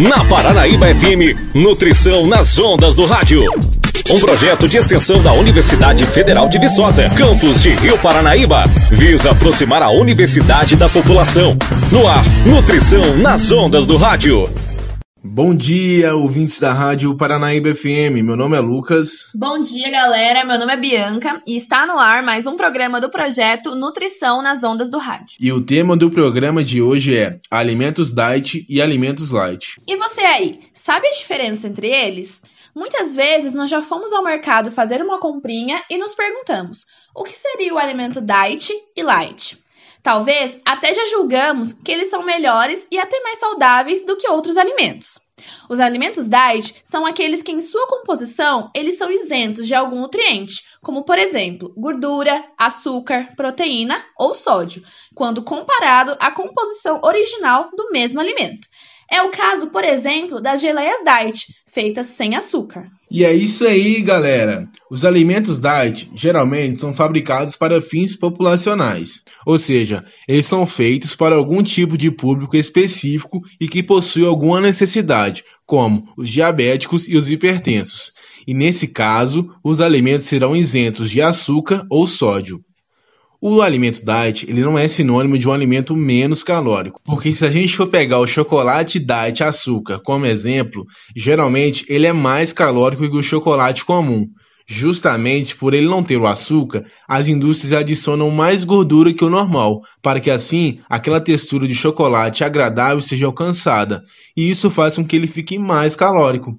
Na Paranaíba FM, Nutrição nas Ondas do Rádio. Um projeto de extensão da Universidade Federal de Viçosa, campus de Rio Paranaíba, visa aproximar a universidade da população. No ar, Nutrição nas Ondas do Rádio. Bom dia, ouvintes da Rádio Paranaíba FM. Meu nome é Lucas. Bom dia, galera. Meu nome é Bianca e está no ar mais um programa do projeto Nutrição nas Ondas do Rádio. E o tema do programa de hoje é Alimentos Diet e Alimentos Light. E você aí, sabe a diferença entre eles? Muitas vezes nós já fomos ao mercado fazer uma comprinha e nos perguntamos: o que seria o alimento diet e light? Talvez até já julgamos que eles são melhores e até mais saudáveis do que outros alimentos. Os alimentos diet são aqueles que em sua composição eles são isentos de algum nutriente, como por exemplo, gordura, açúcar, proteína ou sódio, quando comparado à composição original do mesmo alimento. É o caso, por exemplo, das geleias diet, feitas sem açúcar. E é isso aí, galera. Os alimentos diet geralmente são fabricados para fins populacionais, ou seja, eles são feitos para algum tipo de público específico e que possui alguma necessidade, como os diabéticos e os hipertensos. E nesse caso, os alimentos serão isentos de açúcar ou sódio. O alimento diet, ele não é sinônimo de um alimento menos calórico, porque se a gente for pegar o chocolate diet açúcar como exemplo, geralmente ele é mais calórico que o chocolate comum. Justamente por ele não ter o açúcar, as indústrias adicionam mais gordura que o normal, para que assim aquela textura de chocolate agradável seja alcançada, e isso faz com que ele fique mais calórico.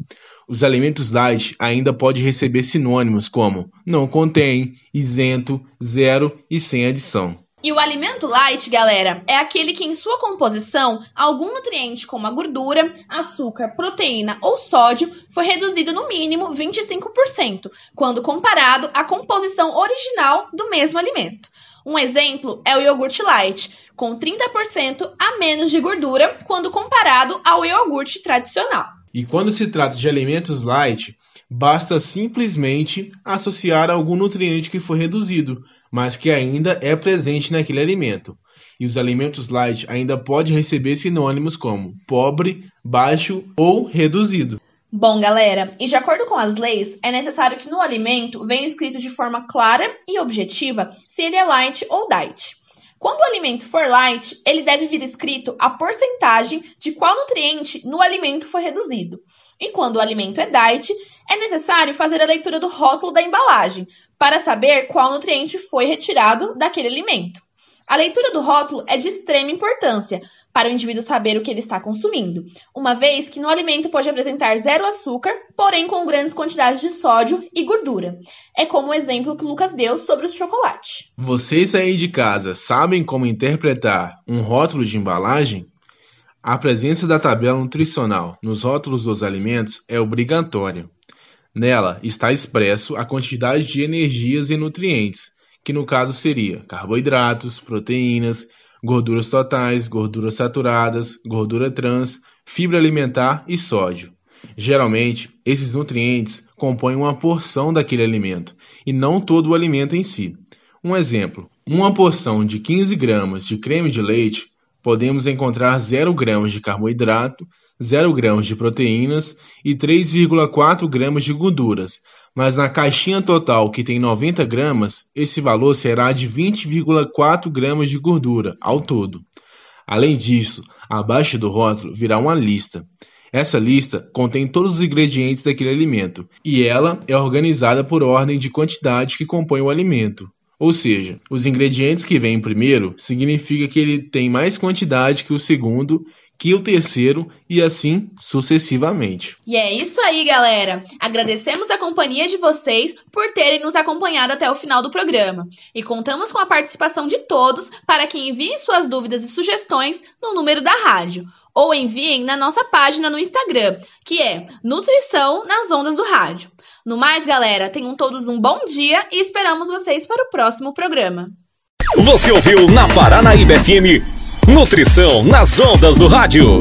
Os alimentos light ainda podem receber sinônimos como não contém, isento, zero e sem adição. E o alimento light, galera, é aquele que em sua composição algum nutriente como a gordura, açúcar, proteína ou sódio foi reduzido no mínimo 25%, quando comparado à composição original do mesmo alimento. Um exemplo é o iogurte light, com 30% a menos de gordura quando comparado ao iogurte tradicional. E quando se trata de alimentos light, basta simplesmente associar algum nutriente que foi reduzido, mas que ainda é presente naquele alimento. E os alimentos light ainda podem receber sinônimos como pobre, baixo ou reduzido. Bom, galera, e de acordo com as leis, é necessário que no alimento venha escrito de forma clara e objetiva se ele é light ou diet. Quando o alimento for light, ele deve vir escrito a porcentagem de qual nutriente no alimento foi reduzido. E quando o alimento é diet, é necessário fazer a leitura do rótulo da embalagem para saber qual nutriente foi retirado daquele alimento. A leitura do rótulo é de extrema importância para o indivíduo saber o que ele está consumindo, uma vez que no alimento pode apresentar zero açúcar, porém com grandes quantidades de sódio e gordura. É como o exemplo que o Lucas deu sobre o chocolate. Vocês aí de casa sabem como interpretar um rótulo de embalagem? A presença da tabela nutricional nos rótulos dos alimentos é obrigatória. Nela está expresso a quantidade de energias e nutrientes que no caso seria carboidratos, proteínas, gorduras totais, gorduras saturadas, gordura trans, fibra alimentar e sódio. Geralmente, esses nutrientes compõem uma porção daquele alimento e não todo o alimento em si. Um exemplo: uma porção de 15 gramas de creme de leite podemos encontrar 0 gramas de carboidrato, 0 gramas de proteínas e 3,4 gramas de gorduras, mas na caixinha total, que tem 90 gramas, esse valor será de 20,4 gramas de gordura ao todo. Além disso, abaixo do rótulo virá uma lista. Essa lista contém todos os ingredientes daquele alimento e ela é organizada por ordem de quantidade que compõe o alimento. Ou seja, os ingredientes que vêm primeiro significa que ele tem mais quantidade que o segundo que o terceiro e assim sucessivamente. E é isso aí, galera. Agradecemos a companhia de vocês por terem nos acompanhado até o final do programa e contamos com a participação de todos para que enviem suas dúvidas e sugestões no número da rádio ou enviem na nossa página no Instagram, que é Nutrição nas Ondas do Rádio. No mais, galera, tenham todos um bom dia e esperamos vocês para o próximo programa. Você ouviu na Paranaíba FM Nutrição nas ondas do rádio.